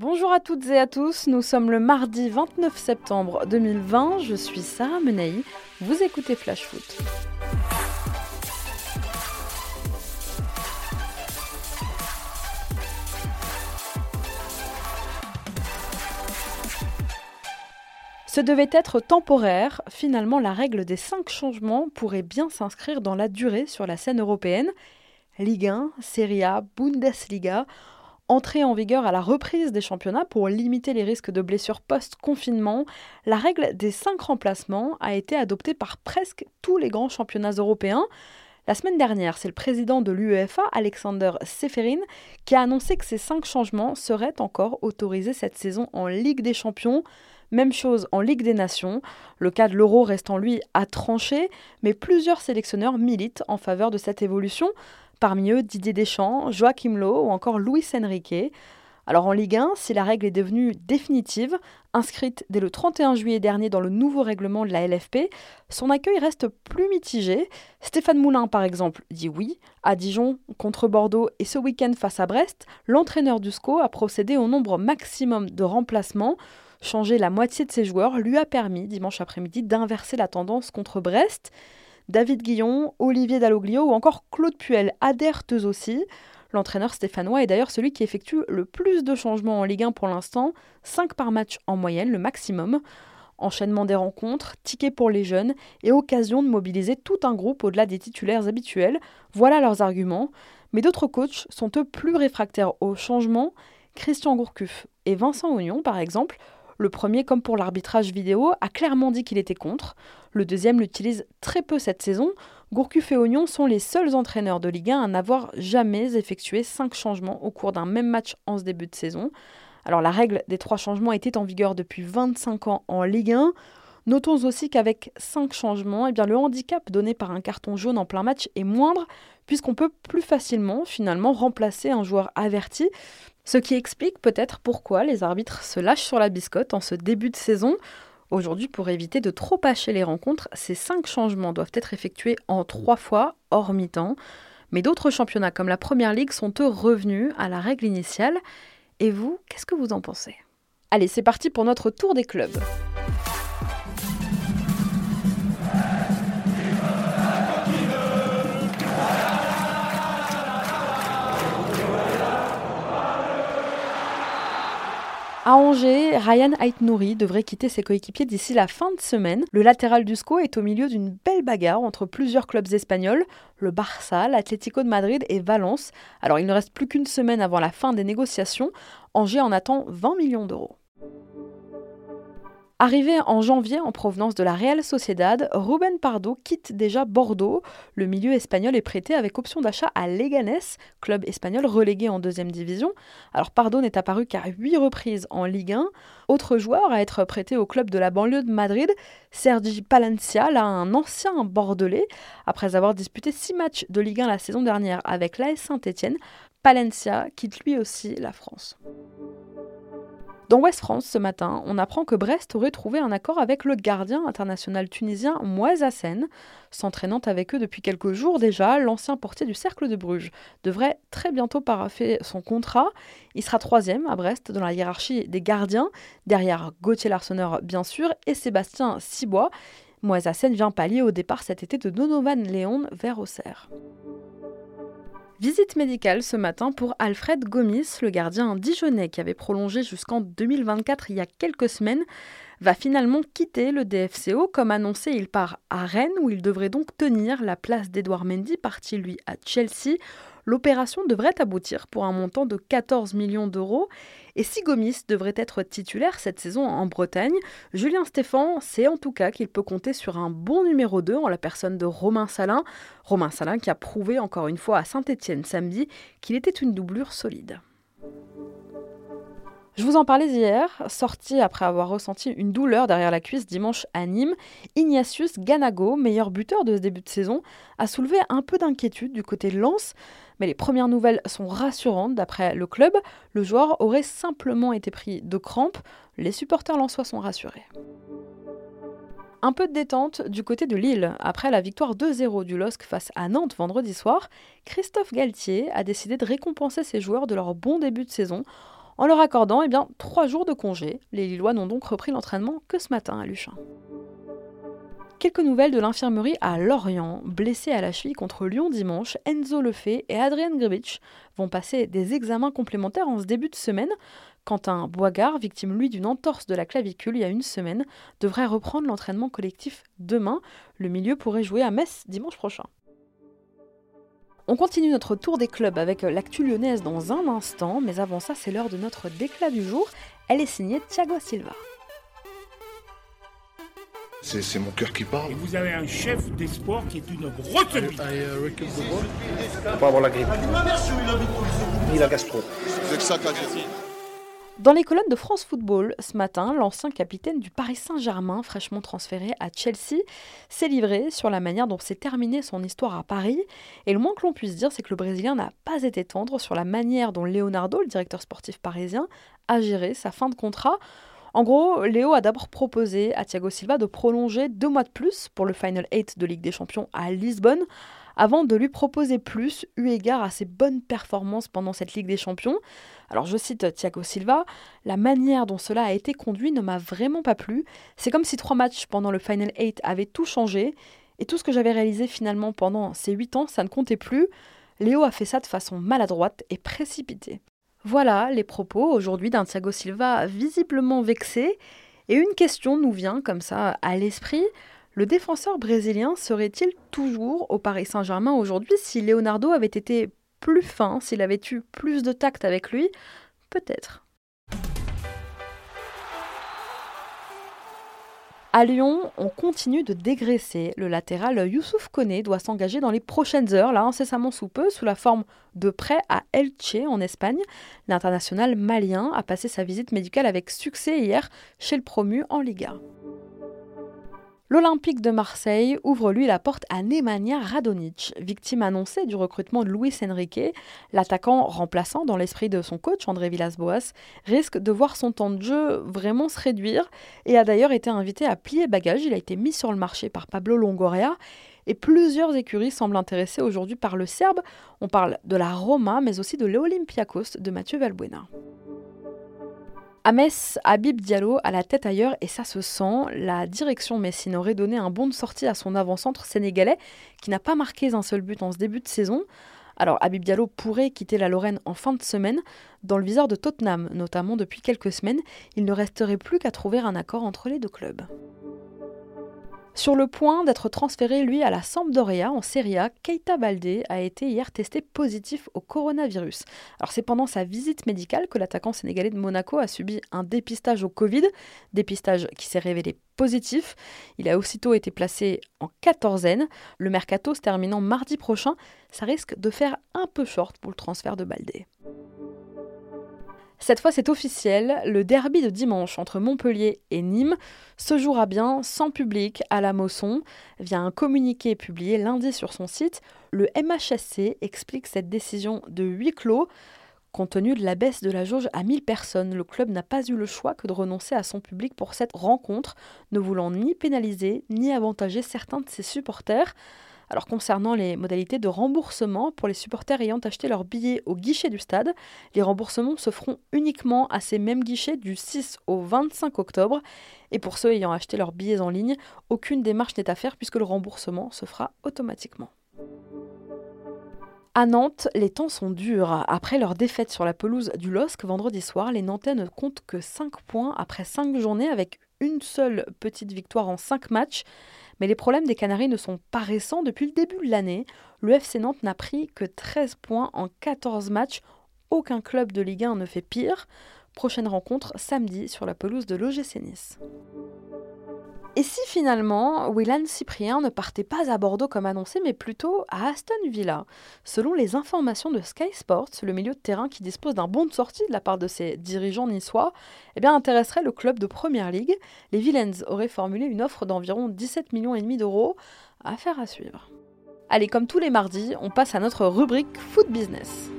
Bonjour à toutes et à tous, nous sommes le mardi 29 septembre 2020, je suis Sarah Menaï, vous écoutez Flash Foot. Ce devait être temporaire, finalement la règle des 5 changements pourrait bien s'inscrire dans la durée sur la scène européenne. Ligue 1, Serie A, Bundesliga, entrée en vigueur à la reprise des championnats pour limiter les risques de blessures post-confinement, la règle des 5 remplacements a été adoptée par presque tous les grands championnats européens. La semaine dernière, c'est le président de l'UEFA, Alexander Seferin, qui a annoncé que ces 5 changements seraient encore autorisés cette saison en Ligue des Champions. Même chose en Ligue des Nations. Le cas de l'euro restant lui à trancher, mais plusieurs sélectionneurs militent en faveur de cette évolution. Parmi eux, Didier Deschamps, Joachim Lowe ou encore Luis Enrique. Alors en Ligue 1, si la règle est devenue définitive, inscrite dès le 31 juillet dernier dans le nouveau règlement de la LFP, son accueil reste plus mitigé. Stéphane Moulin, par exemple, dit oui. À Dijon, contre Bordeaux et ce week-end face à Brest, l'entraîneur du SCO a procédé au nombre maximum de remplacements. Changer la moitié de ses joueurs lui a permis, dimanche après-midi, d'inverser la tendance contre Brest. David Guillon, Olivier Dalloglio ou encore Claude Puel adhèrent eux aussi. L'entraîneur stéphanois est d'ailleurs celui qui effectue le plus de changements en Ligue 1 pour l'instant, 5 par match en moyenne, le maximum. Enchaînement des rencontres, tickets pour les jeunes et occasion de mobiliser tout un groupe au-delà des titulaires habituels. Voilà leurs arguments. Mais d'autres coachs sont eux plus réfractaires au changement. Christian Gourcuff et Vincent Oignon, par exemple, le premier, comme pour l'arbitrage vidéo, a clairement dit qu'il était contre. Le deuxième l'utilise très peu cette saison. Gourcuff et Oignon sont les seuls entraîneurs de Ligue 1 à n'avoir jamais effectué 5 changements au cours d'un même match en ce début de saison. Alors la règle des 3 changements était en vigueur depuis 25 ans en Ligue 1. Notons aussi qu'avec 5 changements, eh bien, le handicap donné par un carton jaune en plein match est moindre, puisqu'on peut plus facilement finalement remplacer un joueur averti. Ce qui explique peut-être pourquoi les arbitres se lâchent sur la biscotte en ce début de saison. Aujourd'hui, pour éviter de trop hacher les rencontres, ces cinq changements doivent être effectués en trois fois, hors mi-temps. Mais d'autres championnats comme la Première Ligue sont eux revenus à la règle initiale. Et vous, qu'est-ce que vous en pensez? Allez, c'est parti pour notre tour des clubs. À Angers, Ryan Aitnouri devrait quitter ses coéquipiers d'ici la fin de semaine. Le latéral du SCO est au milieu d'une belle bagarre entre plusieurs clubs espagnols, le Barça, l'Atlético de Madrid et Valence. Alors il ne reste plus qu'une semaine avant la fin des négociations. Angers en attend 20 millions d'euros. Arrivé en janvier en provenance de la Real Sociedad, Ruben Pardo quitte déjà Bordeaux. Le milieu espagnol est prêté avec option d'achat à Leganés, club espagnol relégué en deuxième division. Alors Pardo n'est apparu qu'à huit reprises en Ligue 1. Autre joueur à être prêté au club de la banlieue de Madrid, Sergi Palencia, là un ancien bordelais. Après avoir disputé six matchs de Ligue 1 la saison dernière avec l'AS Saint-Etienne, Palencia quitte lui aussi la France. Dans West France, ce matin, on apprend que Brest aurait trouvé un accord avec le gardien international tunisien Moise Hassen. S'entraînant avec eux depuis quelques jours déjà, l'ancien portier du Cercle de Bruges devrait très bientôt paraffer son contrat. Il sera troisième à Brest dans la hiérarchie des gardiens, derrière Gauthier Larsonneur bien sûr et Sébastien Cibois. Moise Hassen vient pallier au départ cet été de Donovan Léon vers Auxerre. Visite médicale ce matin pour Alfred Gomis, le gardien dijonnais qui avait prolongé jusqu'en 2024 il y a quelques semaines, va finalement quitter le DFCO. Comme annoncé, il part à Rennes où il devrait donc tenir la place d'Edouard Mendy, parti lui à Chelsea. L'opération devrait aboutir pour un montant de 14 millions d'euros. Et si Gomis devrait être titulaire cette saison en Bretagne, Julien Stéphan sait en tout cas qu'il peut compter sur un bon numéro 2 en la personne de Romain Salin. Romain Salin qui a prouvé encore une fois à Saint-Etienne samedi qu'il était une doublure solide. Je vous en parlais hier, sorti après avoir ressenti une douleur derrière la cuisse dimanche à Nîmes, Ignatius Ganago, meilleur buteur de ce début de saison, a soulevé un peu d'inquiétude du côté de Lens, mais les premières nouvelles sont rassurantes d'après le club, le joueur aurait simplement été pris de crampes, les supporters lensois sont rassurés. Un peu de détente du côté de Lille. Après la victoire 2-0 du LOSC face à Nantes vendredi soir, Christophe Galtier a décidé de récompenser ses joueurs de leur bon début de saison en leur accordant eh bien, trois jours de congé. Les Lillois n'ont donc repris l'entraînement que ce matin à Luchin. Quelques nouvelles de l'infirmerie à Lorient. Blessés à la cheville contre Lyon dimanche, Enzo Lefebvre et Adrien Grbic vont passer des examens complémentaires en ce début de semaine. Quentin Boigard, victime lui d'une entorse de la clavicule il y a une semaine, devrait reprendre l'entraînement collectif demain. Le milieu pourrait jouer à Metz dimanche prochain. On continue notre tour des clubs avec l'actu lyonnaise dans un instant, mais avant ça, c'est l'heure de notre déclat du jour. Elle est signée Thiago Silva. C'est mon cœur qui parle. Et vous avez un chef d'espoir qui est une grosse bite. Faut pas avoir la grippe. Ni la gastro. C'est que ça qu'a dit. Dans les colonnes de France Football, ce matin, l'ancien capitaine du Paris Saint-Germain, fraîchement transféré à Chelsea, s'est livré sur la manière dont s'est terminée son histoire à Paris. Et le moins que l'on puisse dire, c'est que le Brésilien n'a pas été tendre sur la manière dont Leonardo, le directeur sportif parisien, a géré sa fin de contrat. En gros, Léo a d'abord proposé à Thiago Silva de prolonger deux mois de plus pour le Final 8 de Ligue des Champions à Lisbonne, avant de lui proposer plus, eu égard à ses bonnes performances pendant cette Ligue des Champions. Alors je cite Thiago Silva, la manière dont cela a été conduit ne m'a vraiment pas plu. C'est comme si trois matchs pendant le Final 8 avaient tout changé, et tout ce que j'avais réalisé finalement pendant ces huit ans, ça ne comptait plus. Léo a fait ça de façon maladroite et précipitée. Voilà les propos aujourd'hui d'un Thiago Silva visiblement vexé. Et une question nous vient comme ça à l'esprit. Le défenseur brésilien serait-il toujours au Paris Saint-Germain aujourd'hui si Leonardo avait été plus fin, s'il avait eu plus de tact avec lui? Peut-être. À Lyon, on continue de dégraisser. Le latéral Youssouf Koné doit s'engager dans les prochaines heures, là incessamment sous peu, sous la forme de prêt à Elche en Espagne. L'international malien a passé sa visite médicale avec succès hier chez le promu en Liga. L'Olympique de Marseille ouvre lui la porte à Nemanja Radonic, victime annoncée du recrutement de Luis Enrique. L'attaquant remplaçant dans l'esprit de son coach André Villas-Boas risque de voir son temps de jeu vraiment se réduire et a d'ailleurs été invité à plier bagage. Il a été mis sur le marché par Pablo Longoria et plusieurs écuries semblent intéressées aujourd'hui par le Serbe. On parle de la Roma mais aussi de l'Olympiakos de Mathieu Valbuena. À Metz, Habib Diallo a la tête ailleurs et ça se sent. La direction messine aurait donné un bon de sortie à son avant-centre sénégalais qui n'a pas marqué un seul but en ce début de saison. Alors Habib Diallo pourrait quitter la Lorraine en fin de semaine. Dans le viseur de Tottenham, notamment depuis quelques semaines, il ne resterait plus qu'à trouver un accord entre les deux clubs. Sur le point d'être transféré, lui, à la Sampdoria en Serie A, Keita Balde a été hier testé positif au coronavirus. Alors c'est pendant sa visite médicale que l'attaquant sénégalais de Monaco a subi un dépistage au Covid, dépistage qui s'est révélé positif. Il a aussitôt été placé en quatorzaine. Le mercato se terminant mardi prochain, ça risque de faire un peu short pour le transfert de Balde. Cette fois, c'est officiel, le derby de dimanche entre Montpellier et Nîmes se jouera bien sans public à la Mosson. Via un communiqué publié lundi sur son site, le MHSC explique cette décision de huis clos. Compte tenu de la baisse de la jauge à 1000 personnes, le club n'a pas eu le choix que de renoncer à son public pour cette rencontre, ne voulant ni pénaliser ni avantager certains de ses supporters. Alors concernant les modalités de remboursement pour les supporters ayant acheté leur billet au guichet du stade, les remboursements se feront uniquement à ces mêmes guichets du 6 au 25 octobre. Et pour ceux ayant acheté leurs billets en ligne, aucune démarche n'est à faire puisque le remboursement se fera automatiquement. À Nantes, les temps sont durs. Après leur défaite sur la pelouse du LOSC vendredi soir, les Nantais ne comptent que 5 points après 5 journées avec une seule petite victoire en 5 matchs. Mais les problèmes des Canaries ne sont pas récents. Depuis le début de l'année, le FC Nantes n'a pris que 13 points en 14 matchs. Aucun club de Ligue 1 ne fait pire. Prochaine rencontre samedi sur la pelouse de l'OGC Nice. Et si finalement Willan Cyprien ne partait pas à Bordeaux comme annoncé, mais plutôt à Aston Villa? Selon les informations de Sky Sports, le milieu de terrain qui dispose d'un bon de sortie de la part de ses dirigeants niçois, eh bien, intéresserait le club de Première Ligue. Les Villains auraient formulé une offre d'environ 17 millions et demi d'euros. Affaire à suivre. Allez, comme tous les mardis, on passe à notre rubrique Foot Business.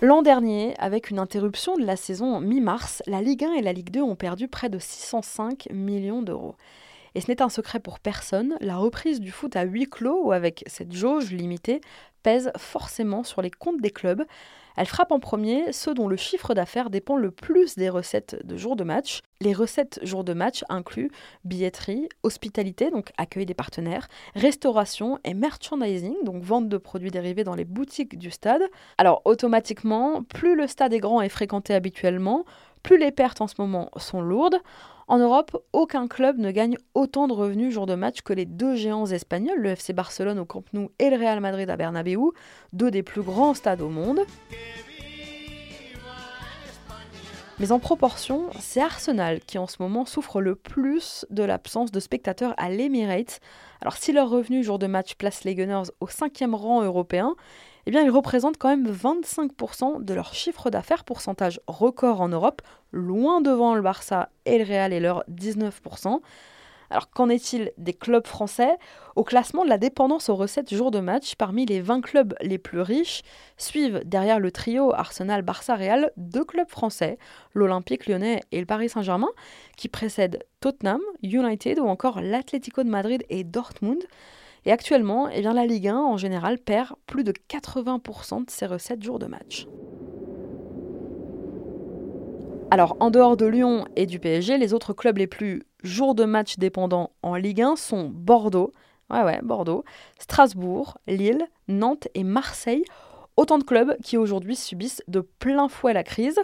L'an dernier, avec une interruption de la saison mi-mars, la Ligue 1 et la Ligue 2 ont perdu près de 605 millions d'euros. Et ce n'est un secret pour personne, la reprise du foot à huis clos ou avec cette jauge limitée pèse forcément sur les comptes des clubs. Elle frappe en premier ceux dont le chiffre d'affaires dépend le plus des recettes de jour de match. Les recettes jour de match incluent billetterie, hospitalité, donc accueil des partenaires, restauration et merchandising, donc vente de produits dérivés dans les boutiques du stade. Alors automatiquement, plus le stade est grand et fréquenté habituellement, plus les pertes en ce moment sont lourdes. En Europe, aucun club ne gagne autant de revenus jour de match que les deux géants espagnols, le FC Barcelone au Camp Nou et le Real Madrid à Bernabeu, deux des plus grands stades au monde. Mais en proportion, c'est Arsenal qui en ce moment souffre le plus de l'absence de spectateurs à l'Emirates. Alors si leur revenu jour de match place les Gunners au cinquième rang européen, eh bien, ils représentent quand même 25% de leur chiffre d'affaires, pourcentage record en Europe, loin devant le Barça et le Real et leurs 19%. Alors qu'en est-il des clubs français? Au classement de la dépendance aux recettes jour de match, parmi les 20 clubs les plus riches, suivent derrière le trio Arsenal, Barça, Real, deux clubs français, l'Olympique lyonnais et le Paris Saint-Germain, qui précèdent Tottenham, United ou encore l'Atlético de Madrid et Dortmund. Et actuellement, eh bien, la Ligue 1 en général perd plus de 80% de ses recettes jour de match. Alors, en dehors de Lyon et du PSG, les autres clubs les plus jours de match dépendants en Ligue 1 sont Bordeaux, Bordeaux, Strasbourg, Lille, Nantes et Marseille, autant de clubs qui aujourd'hui subissent de plein fouet la crise.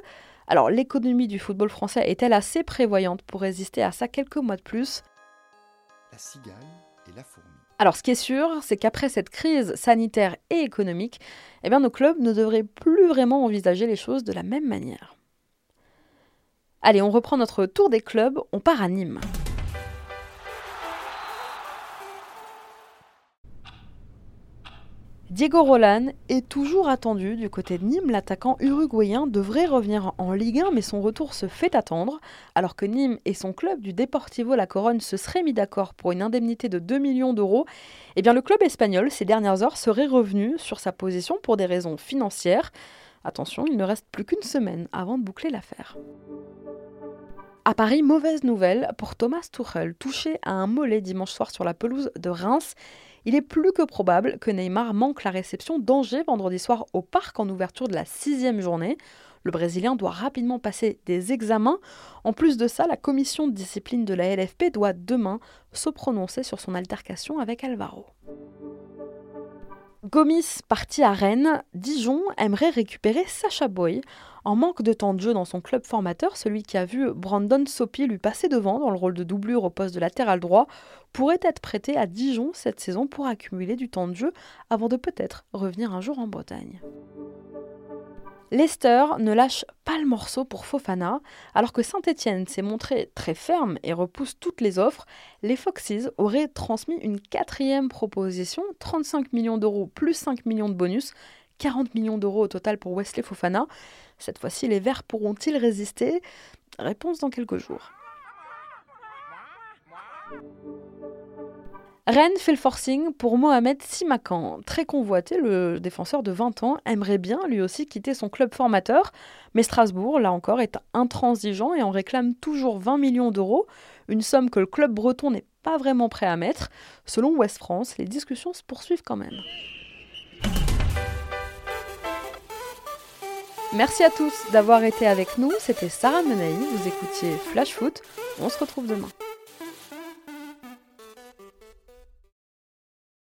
Alors, l'économie du football français est-elle assez prévoyante pour résister à ça quelques mois de plus? Alors, ce qui est sûr, c'est qu'après cette crise sanitaire et économique, eh bien, nos clubs ne devraient plus vraiment envisager les choses de la même manière. Allez, on reprend notre tour des clubs, on part à Nîmes. Diego Roland est toujours attendu du côté de Nîmes. L'attaquant uruguayen devrait revenir en Ligue 1, mais son retour se fait attendre. Alors que Nîmes et son club du Deportivo La Corogne se seraient mis d'accord pour une indemnité de 2 millions d'euros, eh bien le club espagnol, ces dernières heures, serait revenu sur sa position pour des raisons financières. Attention, il ne reste plus qu'une semaine avant de boucler l'affaire. À Paris, mauvaise nouvelle pour Thomas Tuchel, touché à un mollet dimanche soir sur la pelouse de Reims. Il est plus que probable que Neymar manque la réception d'Angers vendredi soir au parc en ouverture de la sixième journée. Le Brésilien doit rapidement passer des examens. En plus de ça, la commission de discipline de la LFP doit demain se prononcer sur son altercation avec Alvaro. Gomis parti à Rennes, Dijon aimerait récupérer Sacha Boy. En manque de temps de jeu dans son club formateur, celui qui a vu Brandon Sopi lui passer devant dans le rôle de doublure au poste de latéral droit pourrait être prêté à Dijon cette saison pour accumuler du temps de jeu avant de peut-être revenir un jour en Bretagne. Leicester ne lâche pas le morceau pour Fofana. Alors que Saint-Etienne s'est montré très ferme et repousse toutes les offres, les Foxes auraient transmis une quatrième proposition, 35 millions d'euros plus 5 millions de bonus, 40 millions d'euros au total pour Wesley Fofana. Cette fois-ci, les Verts pourront-ils résister? Réponse dans quelques jours. Rennes fait le forcing pour Mohamed Simakan. Très convoité, le défenseur de 20 ans aimerait bien lui aussi quitter son club formateur, mais Strasbourg, là encore, est intransigeant et en réclame toujours 20 millions d'euros, une somme que le club breton n'est pas vraiment prêt à mettre. Selon West France, les discussions se poursuivent quand même. Merci à tous d'avoir été avec nous. C'était Sarah Menaï. Vous écoutiez Flash Foot. On se retrouve demain.